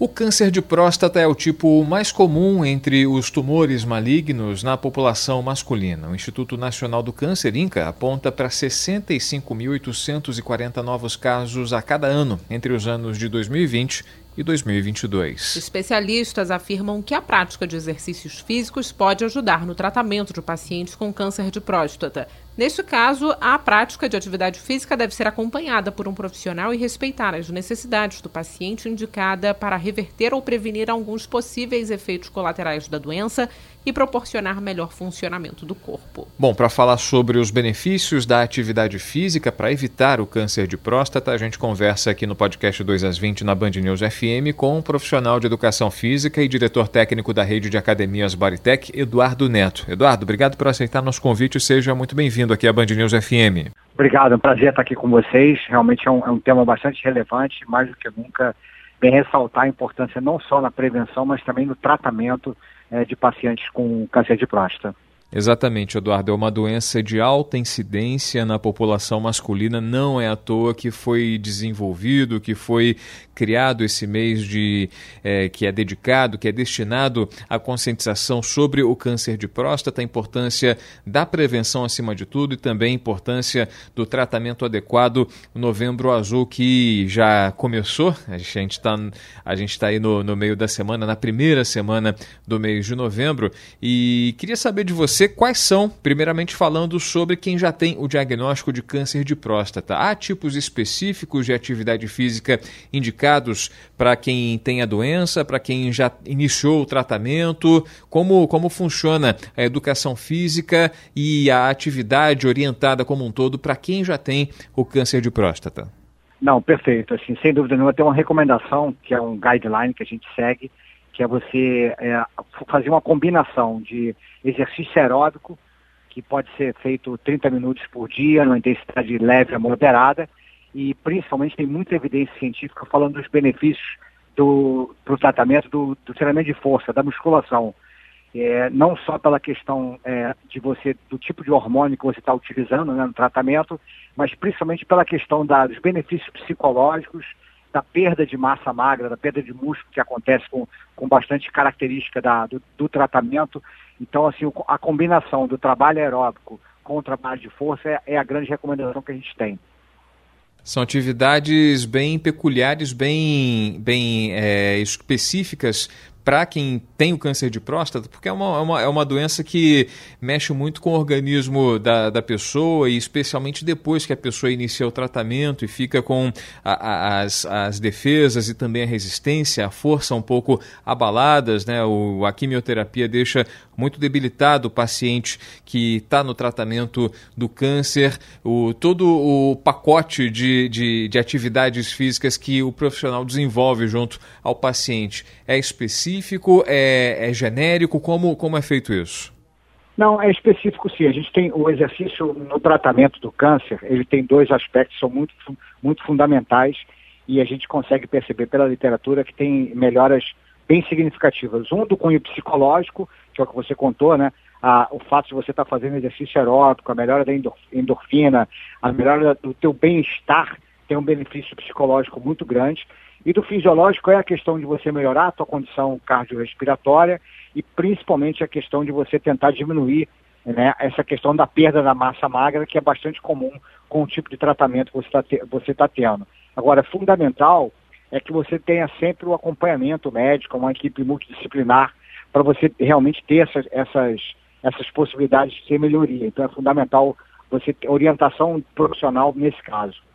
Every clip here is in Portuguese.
O câncer de próstata é o tipo mais comum entre os tumores malignos na população masculina. O Instituto Nacional do Câncer, INCA, aponta para 65.840 novos casos a cada ano entre os anos de 2020 e 2022. Especialistas afirmam que a prática de exercícios físicos pode ajudar no tratamento de pacientes com câncer de próstata. Neste caso, a prática de atividade física deve ser acompanhada por um profissional e respeitar as necessidades do paciente indicada para reverter ou prevenir alguns possíveis efeitos colaterais da doença e proporcionar melhor funcionamento do corpo. Bom, para falar sobre os benefícios da atividade física para evitar o câncer de próstata, a gente conversa aqui no podcast 2 às 20 na Band News FM com um profissional de educação física e diretor técnico da rede de academias Baritec, Eduardo Neto. Eduardo, obrigado por aceitar nosso convite, seja muito bem-vindo bem-vindo aqui à Band News FM. Obrigado, é um prazer estar aqui com vocês. Realmente é um, é um tema bastante relevante, mais do que nunca, bem ressaltar a importância não só na prevenção, mas também no tratamento é, de pacientes com câncer de próstata. Exatamente, Eduardo. É uma doença de alta incidência na população masculina. Não é à toa que foi desenvolvido, que foi criado esse mês de é, que é dedicado, que é destinado à conscientização sobre o câncer de próstata, a importância da prevenção acima de tudo e também a importância do tratamento adequado. Novembro Azul que já começou. A gente está a gente está aí no, no meio da semana, na primeira semana do mês de novembro, e queria saber de você você quais são, primeiramente falando sobre quem já tem o diagnóstico de câncer de próstata. Há tipos específicos de atividade física indicados para quem tem a doença, para quem já iniciou o tratamento? Como, como funciona a educação física e a atividade orientada como um todo para quem já tem o câncer de próstata? Não, perfeito. Assim, sem dúvida nenhuma, tem uma recomendação, que é um guideline que a gente segue, que é você é, fazer uma combinação de exercício aeróbico, que pode ser feito 30 minutos por dia, numa intensidade leve a moderada, e principalmente tem muita evidência científica falando dos benefícios do pro tratamento do, do, treinamento de força, da musculação. É, não só pela questão é, de você, do tipo de hormônio que você está utilizando né, no tratamento, mas principalmente pela questão da, dos benefícios psicológicos, da perda de massa magra, da perda de músculo que acontece com, com bastante característica da, do, do tratamento. Então, assim, a combinação do trabalho aeróbico com o trabalho de força é, é a grande recomendação que a gente tem. São atividades bem peculiares, bem, bem é, específicas para quem tem o câncer de próstata, porque é uma, é uma, é uma doença que mexe muito com o organismo da, da pessoa, e especialmente depois que a pessoa inicia o tratamento e fica com a, a, as, as defesas e também a resistência, a força um pouco abaladas, né? O, a quimioterapia deixa muito debilitado o paciente que está no tratamento do câncer, o, todo o pacote de, de, de atividades físicas que o profissional desenvolve junto ao paciente é específico é, é genérico? Como, como é feito isso? Não, é específico sim. A gente tem o exercício no tratamento do câncer, ele tem dois aspectos, são muito, muito fundamentais e a gente consegue perceber pela literatura que tem melhoras bem significativas. Um do cunho psicológico, que é o que você contou, né? Ah, o fato de você estar tá fazendo exercício aeróbico, a melhora da endorfina, a melhora do teu bem-estar tem um benefício psicológico muito grande. E do fisiológico é a questão de você melhorar a tua condição cardiorrespiratória e principalmente a questão de você tentar diminuir né, essa questão da perda da massa magra, que é bastante comum com o tipo de tratamento que você está tá tendo. Agora, fundamental é que você tenha sempre o acompanhamento médico, uma equipe multidisciplinar, para você realmente ter essas, essas, essas possibilidades de melhoria. Então é fundamental você ter orientação profissional nesse caso.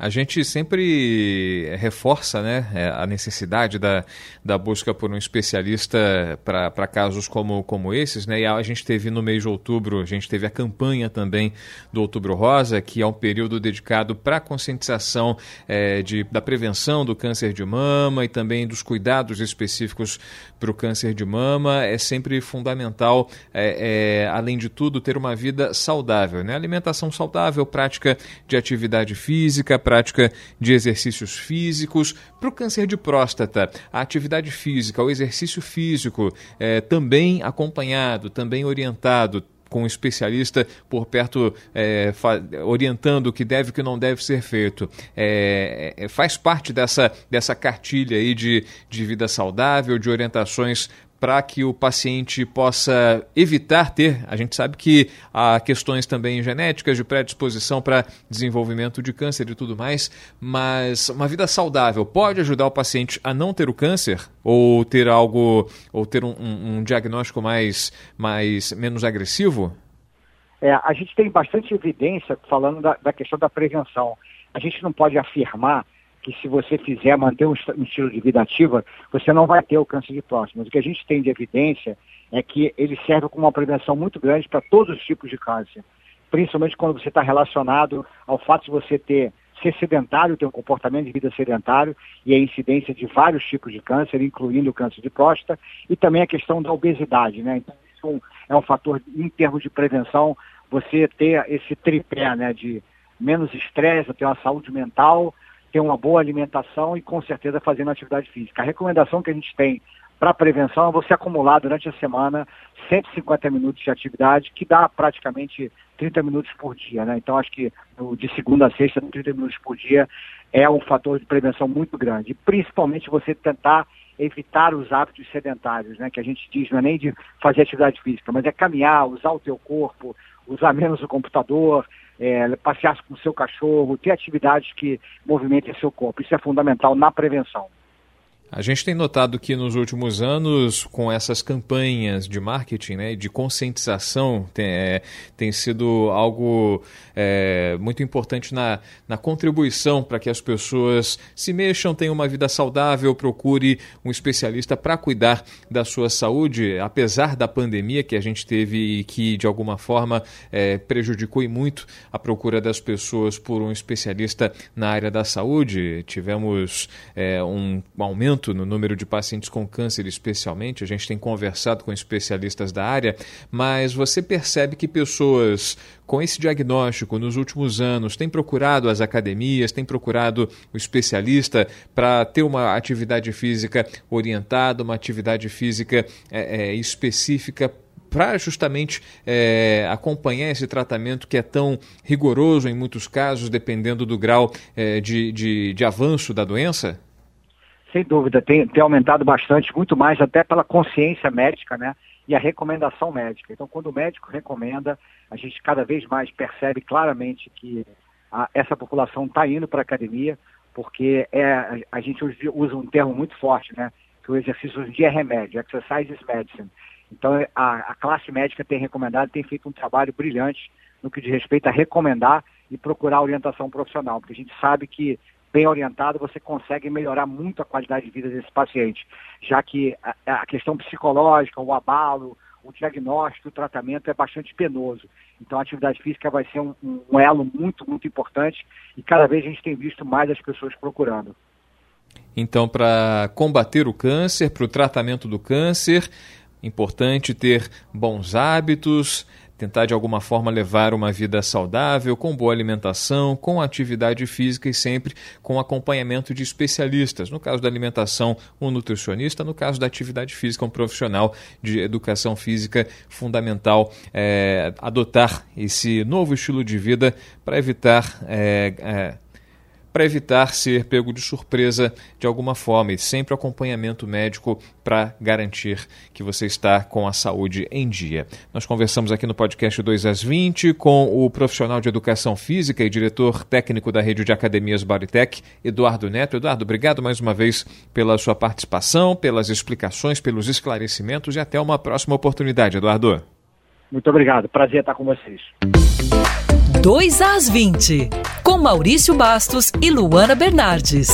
A gente sempre reforça né, é, a necessidade da, da busca por um especialista para casos como, como esses. Né? E a gente teve no mês de outubro, a gente teve a campanha também do Outubro Rosa, que é um período dedicado para a conscientização é, de, da prevenção do câncer de mama e também dos cuidados específicos para o câncer de mama. É sempre fundamental, é, é, além de tudo, ter uma vida saudável. Né? Alimentação saudável, prática de atividade física, prática de exercícios físicos. Para o câncer de próstata, a atividade física, o exercício físico, é, também acompanhado, também orientado, com um especialista por perto é, orientando o que deve e o que não deve ser feito. É, é, faz parte dessa, dessa cartilha aí de, de vida saudável, de orientações para que o paciente possa evitar ter. A gente sabe que há questões também genéticas de predisposição para desenvolvimento de câncer e tudo mais, mas uma vida saudável pode ajudar o paciente a não ter o câncer ou ter algo ou ter um, um, um diagnóstico mais, mais menos agressivo? É, a gente tem bastante evidência falando da, da questão da prevenção. A gente não pode afirmar que se você fizer manter um, estilo de vida ativa, você não vai ter o câncer de próstata. Mas o que a gente tem de evidência é que ele serve como uma prevenção muito grande para todos os tipos de câncer, principalmente quando você está relacionado ao fato de você ter ser sedentário, ter um comportamento de vida sedentário e a incidência de vários tipos de câncer, incluindo o câncer de próstata, e também a questão da obesidade, né? Então, isso é um fator, em termos de prevenção, você ter esse tripé, né, de menos estresse, ter uma saúde mental, ter uma boa alimentação e com certeza fazendo atividade física. A recomendação que a gente tem para prevenção é você acumular durante a semana 150 minutos de atividade, que dá praticamente 30 minutos por dia. Né? Então, acho que de segunda a sexta, 30 minutos por dia é um fator de prevenção muito grande. principalmente você tentar evitar os hábitos sedentários, né? que a gente diz, não é nem de fazer atividade física, mas é caminhar, usar o teu corpo, usar menos o computador, é, passear com o seu cachorro, ter atividades que movimentem seu corpo. Isso é fundamental na prevenção. A gente tem notado que nos últimos anos, com essas campanhas de marketing, né, de conscientização, tem, é, tem sido algo é, muito importante na, na contribuição para que as pessoas se mexam, tenham uma vida saudável, procure um especialista para cuidar da sua saúde, apesar da pandemia que a gente teve e que, de alguma forma, é, prejudicou e muito a procura das pessoas por um especialista na área da saúde. Tivemos é, um aumento aumento no número de pacientes com câncer, especialmente. A gente tem conversado com especialistas da área, mas você percebe que pessoas com esse diagnóstico nos últimos anos têm procurado as academias, têm procurado o especialista para ter uma atividade física orientada, uma atividade física é, é, específica para justamente é, acompanhar esse tratamento que é tão rigoroso em muitos casos, dependendo do grau é, de, de, de avanço da doença? Sem dúvida, tem, tem aumentado bastante, muito mais até pela consciência médica, né? E a recomendação médica. Então, quando o médico recomenda, a gente cada vez mais percebe claramente que a, essa população está indo para a academia, porque é, a, gente usa um termo muito forte, né? Que o exercício hoje em dia é remédio, exercise is medicine. Então, a, a classe médica tem recomendado, tem feito um trabalho brilhante no que diz respeito a recomendar e procurar orientação profissional, porque a gente sabe que bem orientado, você consegue melhorar muito a qualidade de vida desse paciente, já que a, a questão psicológica, o abalo, o diagnóstico, o tratamento é bastante penoso. Então a atividade física vai ser um, um elo muito, muito importante e cada vez a gente tem visto mais as pessoas procurando. Então, para combater o câncer, para o tratamento do câncer, importante ter bons hábitos, tentar de alguma forma levar uma vida saudável, com boa alimentação, com atividade física e sempre com acompanhamento de especialistas. No caso da alimentação, um nutricionista, no caso da atividade física, um profissional de educação física fundamental é, adotar esse novo estilo de vida para evitar é, é, para evitar ser pego de surpresa de alguma forma e sempre acompanhamento médico para garantir que você está com a saúde em dia. Nós conversamos aqui no podcast 2 às 20 com o profissional de educação física e diretor técnico da rede de academias Baritec, Eduardo Neto. Eduardo, obrigado mais uma vez pela sua participação, pelas explicações, pelos esclarecimentos e até uma próxima oportunidade, Eduardo. Muito obrigado. Prazer estar com vocês. 2 às 20, com Maurício Bastos e Luana Bernardes.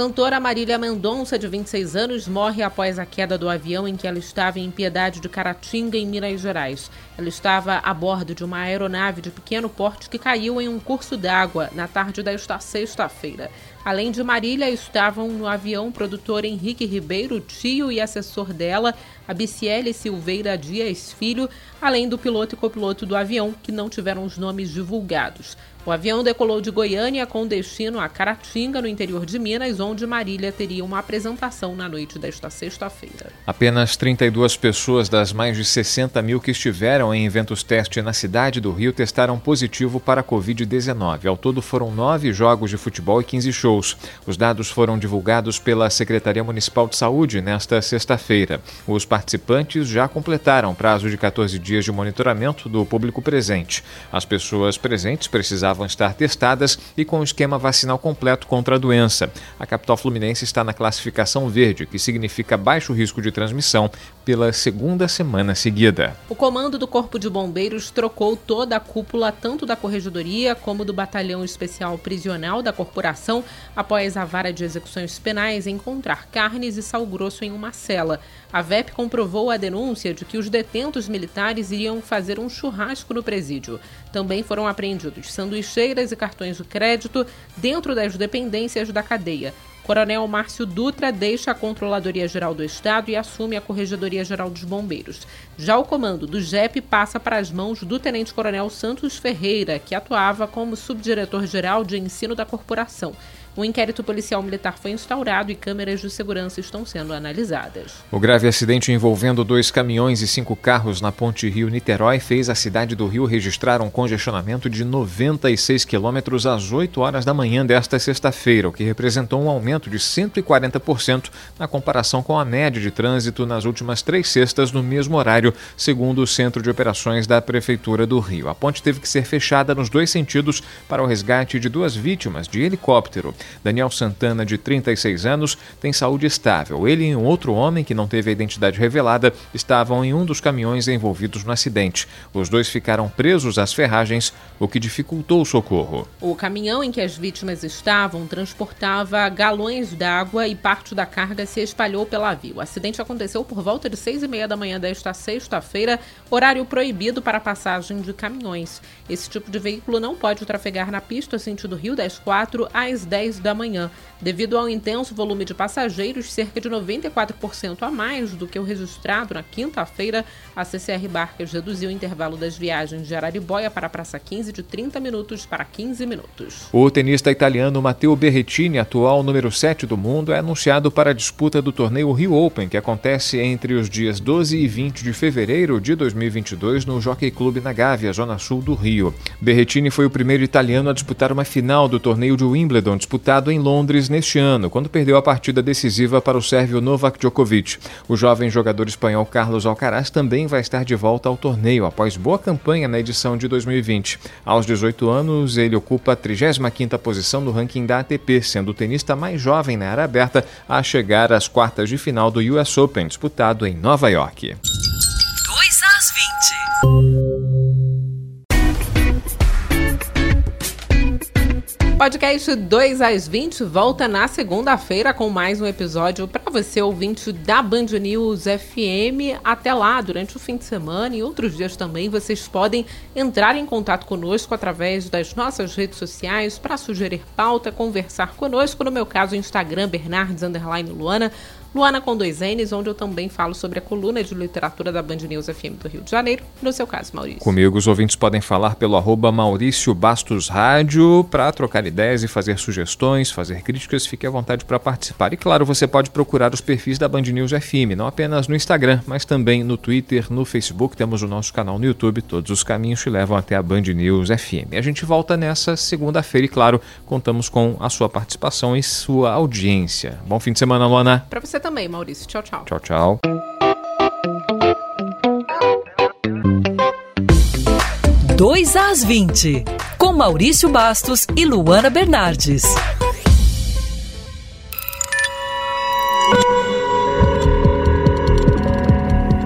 cantora Marília Mendonça, de 26 anos, morre após a queda do avião em que ela estava em Piedade de Caratinga, em Minas Gerais. Ela estava a bordo de uma aeronave de pequeno porte que caiu em um curso d'água na tarde desta sexta-feira. Além de Marília, estavam no avião o produtor Henrique Ribeiro, tio e assessor dela, a Biciele Silveira Dias Filho, além do piloto e copiloto do avião, que não tiveram os nomes divulgados. O avião decolou de Goiânia com destino a Caratinga, no interior de Minas, onde Marília teria uma apresentação na noite desta sexta-feira. Apenas 32 pessoas das mais de 60 mil que estiveram em eventos teste na cidade do Rio testaram positivo para a Covid-19. Ao todo foram nove jogos de futebol e 15 shows. Os dados foram divulgados pela Secretaria Municipal de Saúde nesta sexta-feira. Os participantes já completaram prazo de 14 dias de monitoramento do público presente. As pessoas presentes precisavam estar testadas e com o esquema vacinal completo contra a doença. A capital fluminense está na classificação verde, que significa baixo risco de transmissão, pela segunda semana seguida. O comando do Corpo de Bombeiros trocou toda a cúpula, tanto da Corregedoria como do Batalhão Especial Prisional da corporação, após a vara de execuções penais encontrar carnes e sal grosso em uma cela. A VEP comprovou a denúncia de que os detentos militares iriam fazer um churrasco no presídio. Também foram apreendidos sanduicheiras e cartões de crédito dentro das dependências da cadeia. Coronel Márcio Dutra deixa a Controladoria Geral do Estado e assume a Corregedoria Geral dos Bombeiros. Já o comando do JEP passa para as mãos do Tenente Coronel Santos Ferreira, que atuava como subdiretor-geral de ensino da corporação. Um inquérito policial militar foi instaurado e câmeras de segurança estão sendo analisadas. O grave acidente envolvendo dois caminhões e cinco carros na ponte Rio-Niterói fez a cidade do Rio registrar um congestionamento de 96 quilômetros às 8 horas da manhã desta sexta-feira, o que representou um aumento de 140% na comparação com a média de trânsito nas últimas três sextas no mesmo horário, segundo o Centro de Operações da Prefeitura do Rio. A ponte teve que ser fechada nos dois sentidos para o resgate de duas vítimas de helicóptero. Daniel Santana, de 36 anos, tem saúde estável. Ele e um outro homem, que não teve a identidade revelada, estavam em um dos caminhões envolvidos no acidente. Os dois ficaram presos às ferragens, o que dificultou o socorro. O caminhão em que as vítimas estavam transportava galões d'água e parte da carga se espalhou pela via. O acidente aconteceu por volta de seis e meia da manhã desta sexta-feira, horário proibido para passagem de caminhões. Esse tipo de veículo não pode trafegar na pista sentido Rio das 4 às 10 10 da manhã. Devido ao intenso volume de passageiros, cerca de 94% a mais do que o registrado na quinta-feira, a CCR Barcas reduziu o intervalo das viagens de Araribóia para a Praça 15 de 30 minutos para 15 minutos. O tenista italiano Matteo Berrettini, atual número 7 do mundo, é anunciado para a disputa do torneio Rio Open, que acontece entre os dias 12 e 20 de fevereiro de 2022 no Jockey Club na Gávea, zona sul do Rio. Berrettini foi o primeiro italiano a disputar uma final do torneio de Wimbledon, disputado em Londres neste ano, quando perdeu a partida decisiva para o sérvio Novak Djokovic. O jovem jogador espanhol Carlos Alcaraz também vai estar de volta ao torneio após boa campanha na edição de 2020. Aos 18 anos, ele ocupa a 35ª posição no ranking da ATP, sendo o tenista mais jovem na era aberta a chegar às quartas de final do US Open, disputado em Nova York. 2 às 20. Podcast 2 às 20 volta na segunda-feira com mais um episódio para você, ouvinte da Band News FM. Até lá, durante o fim de semana e outros dias também, vocês podem entrar em contato conosco através das nossas redes sociais para sugerir pauta, conversar conosco. No meu caso, Instagram, Bernardes Luana Luana com dois N's, onde eu também falo sobre a coluna de literatura da Band News FM do Rio de Janeiro. No seu caso, Maurício. Comigo, os ouvintes podem falar pelo arroba Maurício Bastos Rádio para trocar ideias e fazer sugestões, fazer críticas. Fique à vontade para participar. E claro, você pode procurar os perfis da Band News FM, não apenas no Instagram, mas também no Twitter, no Facebook. Temos o nosso canal no YouTube. Todos os caminhos te levam até a Band News FM. A gente volta nessa segunda-feira e, claro, contamos com a sua participação e sua audiência. Bom fim de semana, Luana. Para você também, Maurício. Tchau, tchau. Tchau, tchau. Dois às 20, com Maurício Bastos e Luana Bernardes.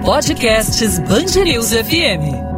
Podcasts Bangerils FM.